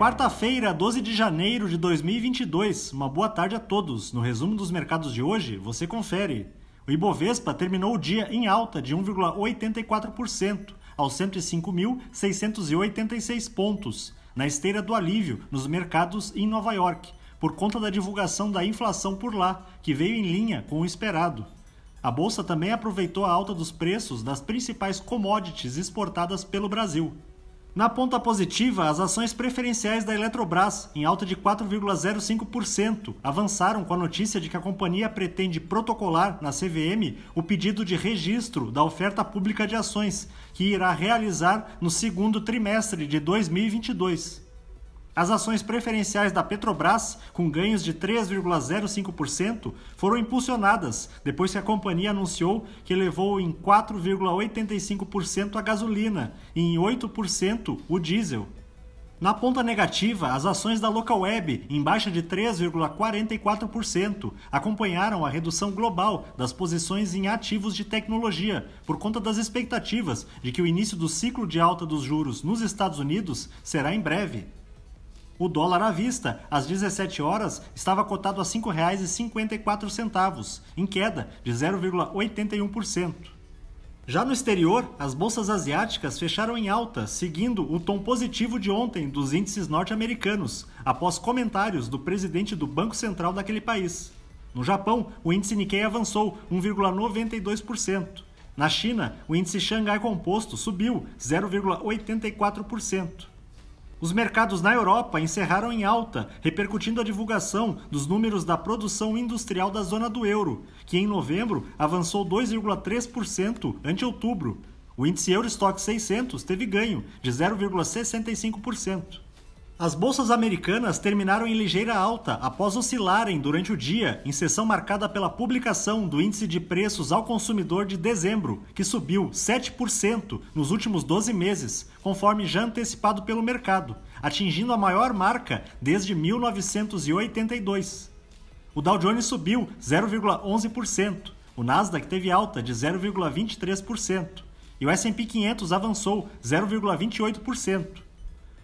quarta-feira, 12 de janeiro de 2022. Uma boa tarde a todos. No resumo dos mercados de hoje, você confere. O Ibovespa terminou o dia em alta de 1,84%, aos 105.686 pontos, na esteira do alívio nos mercados em Nova York, por conta da divulgação da inflação por lá, que veio em linha com o esperado. A bolsa também aproveitou a alta dos preços das principais commodities exportadas pelo Brasil. Na ponta positiva, as ações preferenciais da Eletrobras, em alta de 4,05%, avançaram com a notícia de que a companhia pretende protocolar na CVM o pedido de registro da oferta pública de ações, que irá realizar no segundo trimestre de 2022. As ações preferenciais da Petrobras, com ganhos de 3,05%, foram impulsionadas depois que a companhia anunciou que levou em 4,85% a gasolina e em 8% o diesel. Na ponta negativa, as ações da Localweb, em baixa de 3,44%, acompanharam a redução global das posições em ativos de tecnologia, por conta das expectativas de que o início do ciclo de alta dos juros nos Estados Unidos será em breve. O dólar à vista, às 17 horas, estava cotado a R$ 5,54, em queda de 0,81%. Já no exterior, as bolsas asiáticas fecharam em alta, seguindo o tom positivo de ontem dos índices norte-americanos, após comentários do presidente do Banco Central daquele país. No Japão, o índice Nikkei avançou 1,92%. Na China, o índice Xangai Composto subiu 0,84%. Os mercados na Europa encerraram em alta, repercutindo a divulgação dos números da produção industrial da zona do euro, que em novembro avançou 2,3% ante outubro. O índice Eurostock 600 teve ganho de 0,65%. As bolsas americanas terminaram em ligeira alta após oscilarem durante o dia, em sessão marcada pela publicação do Índice de Preços ao Consumidor de dezembro, que subiu 7% nos últimos 12 meses, conforme já antecipado pelo mercado, atingindo a maior marca desde 1982. O Dow Jones subiu 0,11%, o Nasdaq teve alta de 0,23% e o S&P 500 avançou 0,28%.